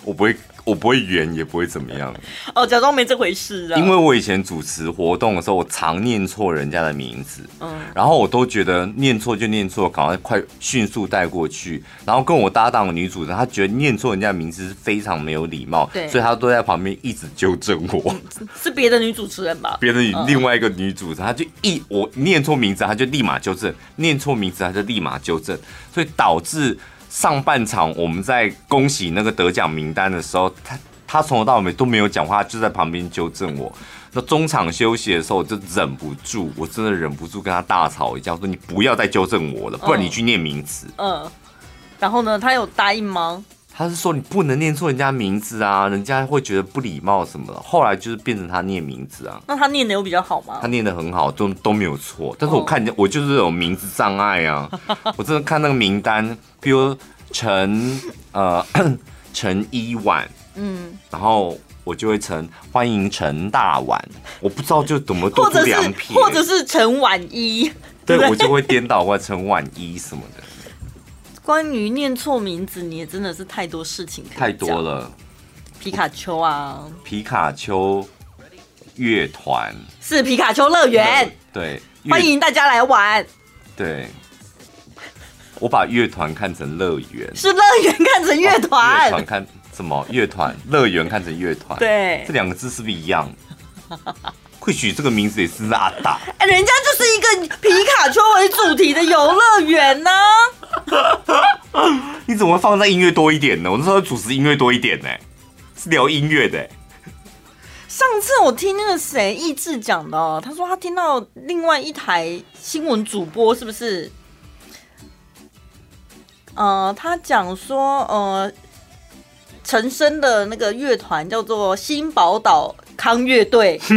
我不会。我不会圆，也不会怎么样。哦，假装没这回事啊。因为我以前主持活动的时候，我常念错人家的名字，嗯，然后我都觉得念错就念错，赶快快迅速带过去。然后跟我搭档的女主持人，她觉得念错人家的名字是非常没有礼貌，对，所以她都在旁边一直纠正我。嗯、是别的女主持人吧？别的另外一个女主持人，她就一我念错名字，她就立马纠正；念错名字，她就立马纠正，所以导致。上半场我们在恭喜那个得奖名单的时候，他他从头到尾都没有讲话，就在旁边纠正我。那中场休息的时候，我就忍不住，我真的忍不住跟他大吵一架，说你不要再纠正我了，不然你去念名词。嗯。嗯，然后呢，他有答应吗？他是说你不能念错人家名字啊，人家会觉得不礼貌什么的。后来就是变成他念名字啊。那他念的有比较好吗？他念的很好，都都没有错。但是我看见、哦、我就是有名字障碍啊。我真的看那个名单，比如陈呃 陈一婉，嗯，然后我就会成欢迎陈大碗，我不知道就怎么多出两撇，或者是陈婉一，对，对我就会颠倒过来陈婉一什么的。关于念错名字，你也真的是太多事情太多了。皮卡丘啊，皮卡丘乐团。是皮卡丘乐园，对，欢迎大家来玩。对，我把乐团看成乐园，是乐园看成乐团，乐团看什么？乐团乐园看成乐团，对，这两个字是不是一样？会取这个名字也是阿达，哎，人家就是一个皮卡丘为主题的游乐园呢。你怎么会放在音乐多一点呢？我那时候主持音乐多一点呢，是聊音乐的。上次我听那个谁意志讲的，他说他听到另外一台新闻主播是不是？呃，他讲说，呃，陈升的那个乐团叫做新宝岛。康乐队，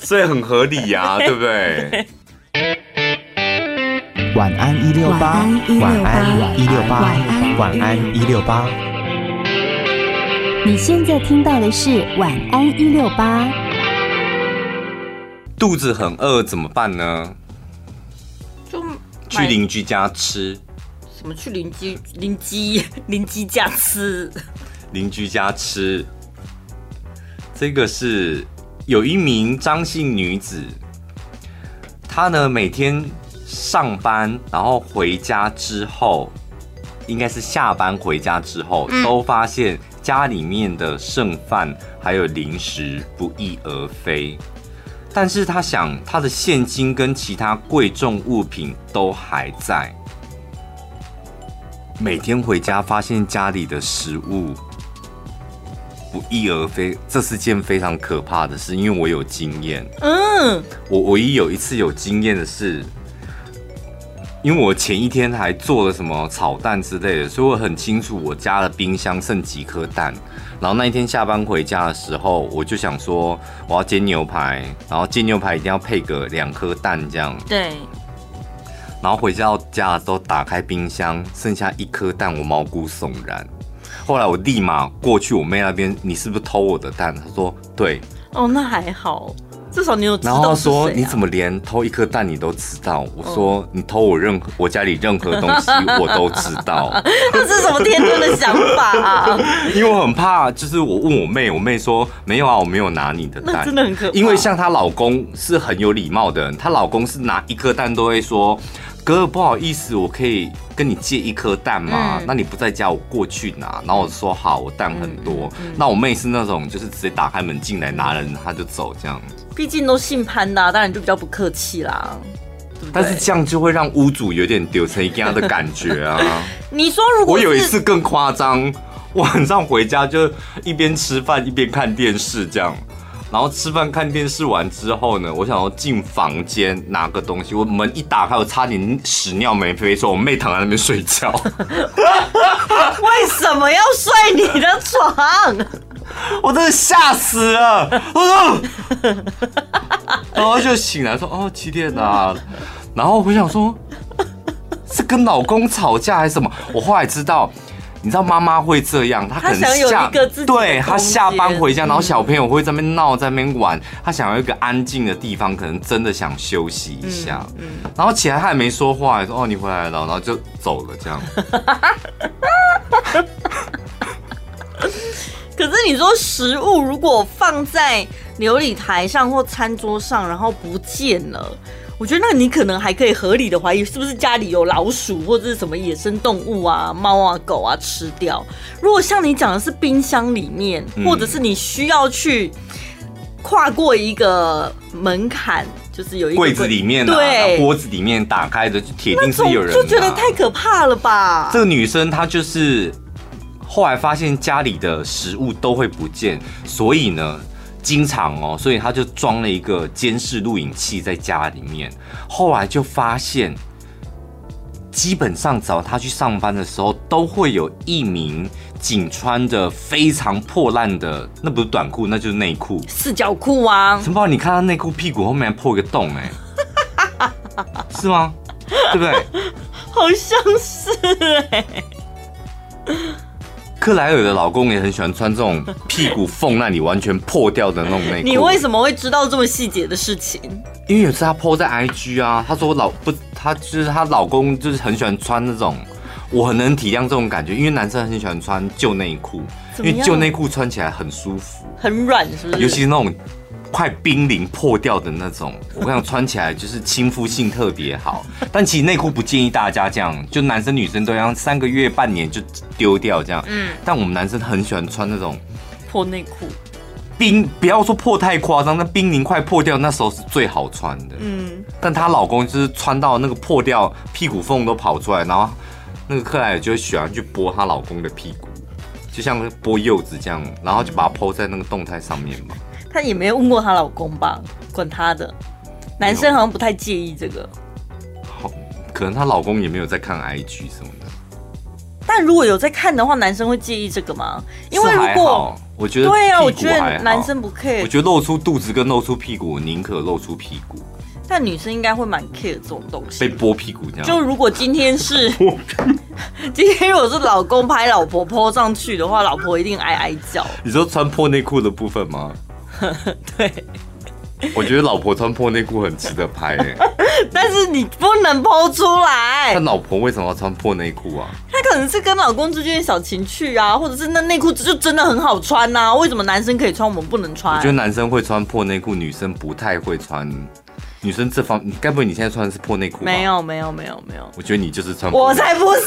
所以很合理呀，对不对？晚安一六八，晚安一六八，晚安一六八。你现在听到的是晚安一六八。肚子很饿怎么办呢？就去邻居家吃。我们去邻居邻居 邻居家吃，邻居家吃。这个是有一名张姓女子，她呢每天上班，然后回家之后，应该是下班回家之后，都发现家里面的剩饭还有零食不翼而飞。但是她想，她的现金跟其他贵重物品都还在。每天回家发现家里的食物不翼而飞，这是件非常可怕的事。因为我有经验，嗯，我唯一有一次有经验的是，因为我前一天还做了什么炒蛋之类的，所以我很清楚我家的冰箱剩几颗蛋。然后那一天下班回家的时候，我就想说我要煎牛排，然后煎牛排一定要配个两颗蛋这样。对。然后回到家都打开冰箱，剩下一颗蛋，我毛骨悚然。后来我立马过去我妹那边，你是不是偷我的蛋？她说对。哦，那还好，至少你有知道。然后她说你怎么连偷一颗蛋你都知道？我说你偷我任何我家里任何东西我都知道。这是什么天真的想法啊？因为我很怕，就是我问我妹，我妹说没有啊，我没有拿你的蛋。真的很可怕。因为像她老公是很有礼貌的人，她老公是拿一颗蛋都会说。哥，不好意思，我可以跟你借一颗蛋吗？嗯、那你不在家，我过去拿。然后我说好，我蛋很多。嗯嗯嗯、那我妹是那种，就是直接打开门进来拿人，她就走这样。毕竟都姓潘的、啊，当然就比较不客气啦，对对？但是这样就会让屋主有点丢成一家的感觉啊。你说如果我有一次更夸张，晚上回家就一边吃饭一边看电视这样。然后吃饭看电视完之后呢，我想要进房间拿个东西，我门一打开，我差点屎尿没飞出，我妹躺在那边睡觉。为什么要睡你的床？我真的吓死了！然后就醒来说：“哦，几点啊？”然后我想说，是跟老公吵架还是什么？我后来知道。你知道妈妈会这样，她可能想有一个自己对她下班回家，嗯、然后小朋友会在那边闹，在那边玩，她想要一个安静的地方，可能真的想休息一下。嗯嗯、然后起来她也没说话，说哦你回来了，然后就走了这样。可是你说食物如果放在琉璃台上或餐桌上，然后不见了。我觉得那你可能还可以合理的怀疑，是不是家里有老鼠或者是什么野生动物啊、猫啊、狗啊吃掉？如果像你讲的是冰箱里面，或者是你需要去跨过一个门槛，就是有一个柜子里面、啊、对锅子里面打开的，就铁定是有人、啊，就觉得太可怕了吧？这个女生她就是后来发现家里的食物都会不见，所以呢。经常哦，所以他就装了一个监视录影器在家里面。后来就发现，基本上只要他去上班的时候，都会有一名仅穿着非常破烂的，那不是短裤，那就是内裤，四角裤啊。陈宝，你看他内裤屁股后面还破一个洞，哎，是吗？对不对？好像是哎。克莱尔的老公也很喜欢穿这种 屁股缝那里完全破掉的那种内裤。你为什么会知道这么细节的事情？因为有次他 po 在 IG 啊，他说我老不，他就是她老公就是很喜欢穿那种，我很能体谅这种感觉，因为男生很喜欢穿旧内裤，因为旧内裤穿起来很舒服，很软，是不是？尤其是那种。快濒临破掉的那种，我想穿起来就是亲肤性特别好。但其实内裤不建议大家这样，就男生女生都要三个月、半年就丢掉这样。嗯。但我们男生很喜欢穿那种破内裤，冰不要说破太夸张，那濒临快破掉那时候是最好穿的。嗯。但她老公就是穿到那个破掉，屁股缝都跑出来，然后那个克莱尔就会喜欢去拨她老公的屁股，就像剥柚子这样，然后就把它 po 在那个动态上面嘛。她也没有问过她老公吧？管她的，男生好像不太介意这个。好，可能她老公也没有在看 IG 什么的。但如果有在看的话，男生会介意这个吗？因为如果我觉得对啊，我觉得男生不 care。我觉得露出肚子跟露出屁股，我宁可露出屁股。但女生应该会蛮 care 这种东西。被剥屁股这样。就如果今天是今天如果是老公拍老婆 po 上去的话，老婆一定哀哀叫。你说穿破内裤的部分吗？对，我觉得老婆穿破内裤很值得拍诶，但是你不能 po 出来。他老婆为什么要穿破内裤啊？他可能是跟老公之间的小情趣啊，或者是那内裤就真的很好穿呐、啊？为什么男生可以穿，我们不能穿？我觉得男生会穿破内裤，女生不太会穿。女生这方，你该不会你现在穿的是破内裤？没有，没有，没有，没有。我觉得你就是穿。我才不是。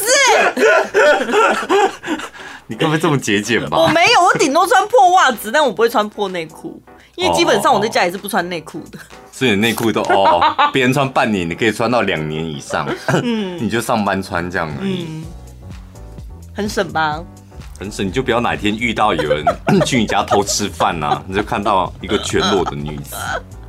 你该不会这么节俭吧？我没有，我顶多穿破袜子，但我不会穿破内裤，因为基本上我在家也是不穿内裤的。所以内裤都哦，别人穿半年，你可以穿到两年以上。嗯，你就上班穿这样而已。嗯，很省吧？很省，你就不要哪天遇到有人 去你家偷吃饭啊，你就看到一个全裸的女子。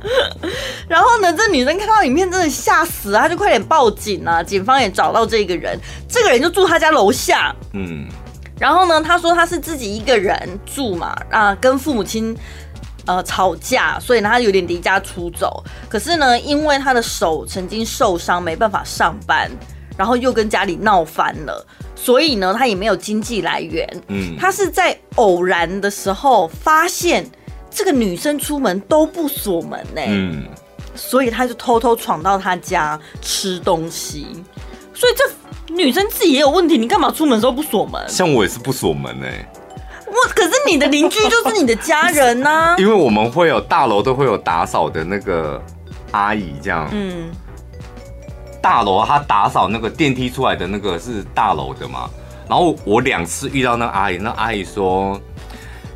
然后呢，这女生看到影片真的吓死啊，她就快点报警啊！警方也找到这个人，这个人就住她家楼下。嗯。然后呢，他说他是自己一个人住嘛，啊，跟父母亲呃吵架，所以呢他有点离家出走。可是呢，因为他的手曾经受伤，没办法上班，然后又跟家里闹翻了，所以呢他也没有经济来源。嗯，他是在偶然的时候发现这个女生出门都不锁门呢，嗯，所以他就偷偷闯到他家吃东西，所以这。女生自己也有问题，你干嘛出门的时候不锁门？像我也是不锁门哎、欸。我可是你的邻居就是你的家人呐、啊。因为我们会有大楼都会有打扫的那个阿姨这样。嗯。大楼她打扫那个电梯出来的那个是大楼的嘛？然后我两次遇到那阿姨，那阿姨说：“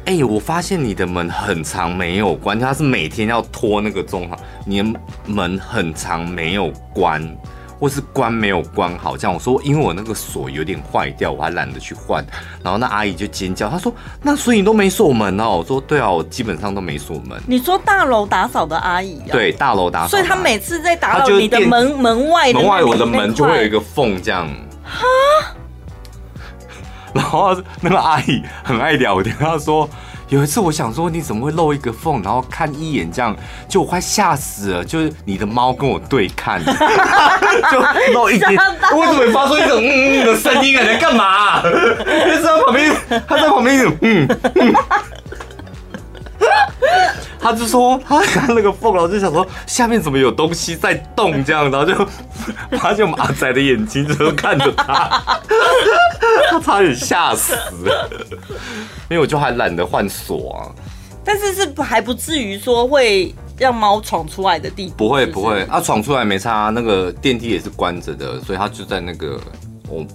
哎、欸，我发现你的门很长没有关，他是每天要拖那个钟哈，你的门很长没有关，或是关没有关好。这样我说，因为我那个锁有点坏掉，我还懒得去换。然后那阿姨就尖叫，她说：“那所以你都没锁门哦？”我说：“对啊，我基本上都没锁门。”你说大楼打扫的阿姨啊？对，大楼打扫。所以她每次在打扫你的门门外的门外，我的门就会有一个缝这样。哈。然后那个阿姨很爱聊天，她说有一次我想说你怎么会漏一个缝，然后看一眼这样，就我快吓死了，就是你的猫跟我对看，就漏一点，为什么发出一种嗯嗯的声音啊？你在干嘛、啊？他在旁边，他在旁边嗯嗯。他就说他看那个缝，然后就想说下面怎么有东西在动，这样，然后就发现我们阿仔的眼睛就看着他，他差点吓死了，因为我就还懒得换锁啊。但是是还不至于说会让猫闯出来的地步，不会不会，啊闯出来没差，那个电梯也是关着的，所以他就在那个我。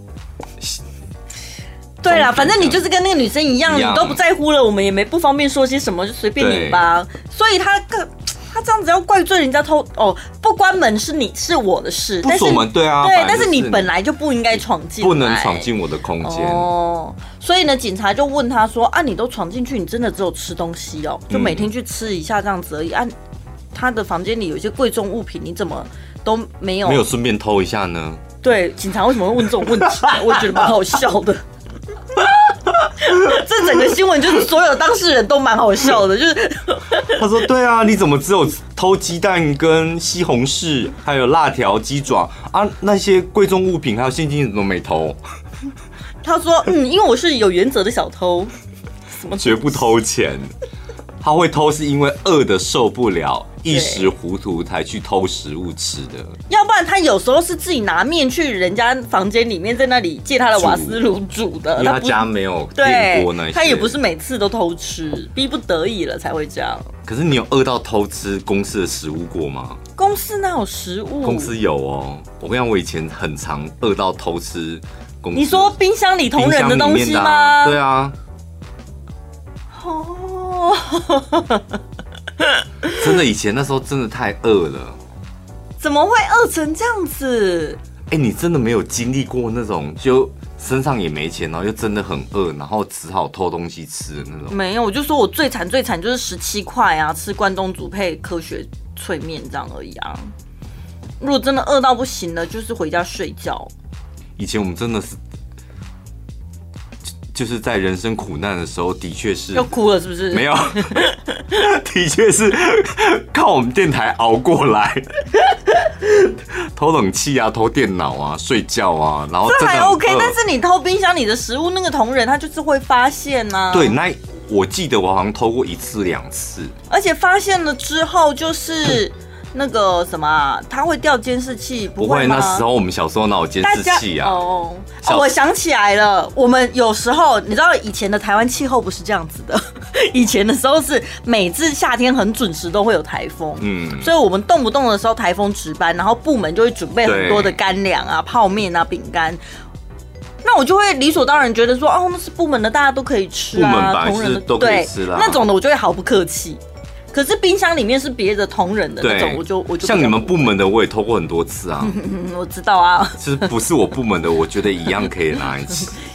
对啦，反正你就是跟那个女生一样，你都不在乎了，我们也没不方便说些什么，就随便你吧。所以他个他这样子要怪罪人家偷哦，不关门是你是我的事，不锁门对啊，对，但是你本来就不应该闯进，不能闯进我的空间哦。所以呢，警察就问他说啊，你都闯进去，你真的只有吃东西哦，就每天去吃一下这样子而已。啊、他的房间里有一些贵重物品，你怎么都没有？没有顺便偷一下呢？对，警察为什么会问这种问题？我觉得蛮好笑的。这整个新闻就是所有当事人都蛮好笑的，就是 他说：“对啊，你怎么只有偷鸡蛋跟西红柿，还有辣条、鸡爪啊？那些贵重物品还有现金怎么没偷。”他说：“嗯，因为我是有原则的小偷，什么绝不偷钱。他会偷是因为饿的受不了。”一时糊涂才去偷食物吃的，要不然他有时候是自己拿面去人家房间里面，在那里借他的瓦斯炉煮的。他家没有电锅那些，他也不是每次都偷吃，逼不得已了才会这样。可是你有饿到偷吃公司的食物过吗？公司哪有食物？公司有哦。我跟你讲，我以前很常饿到偷吃公司。你说冰箱里同仁的东西吗？啊对啊。哦。真的，以前那时候真的太饿了，怎么会饿成这样子？哎、欸，你真的没有经历过那种，就身上也没钱，然后又真的很饿，然后只好偷东西吃的那种？没有，我就说我最惨最惨就是十七块啊，吃关东煮配科学脆面这样而已啊。如果真的饿到不行了，就是回家睡觉。以前我们真的是。就是在人生苦难的时候，的确是要哭了，是不是？没有，的确是靠我们电台熬过来，偷冷气啊，偷电脑啊，睡觉啊，然后这还 OK。但是你偷冰箱里的食物，那个同仁他就是会发现啊。对，那我记得我好像偷过一次两次，而且发现了之后就是。那个什么、啊，它会掉监视器？不会，那时候我们小时候哪有监视器啊？哦，哦，我想起来了，我们有时候你知道以前的台湾气候不是这样子的，以前的时候是每次夏天很准时都会有台风，嗯，所以我们动不动的时候台风值班，然后部门就会准备很多的干粮啊、泡面啊、饼干，那我就会理所当然觉得说，哦，那是部门的，大家都可以吃啊，同仁的都可以吃啦，那种的我就会毫不客气。可是冰箱里面是别的同仁的那种，我就我就像你们部门的，我也偷过很多次啊。我知道啊，其实不是我部门的，我觉得一样可以拿来吃。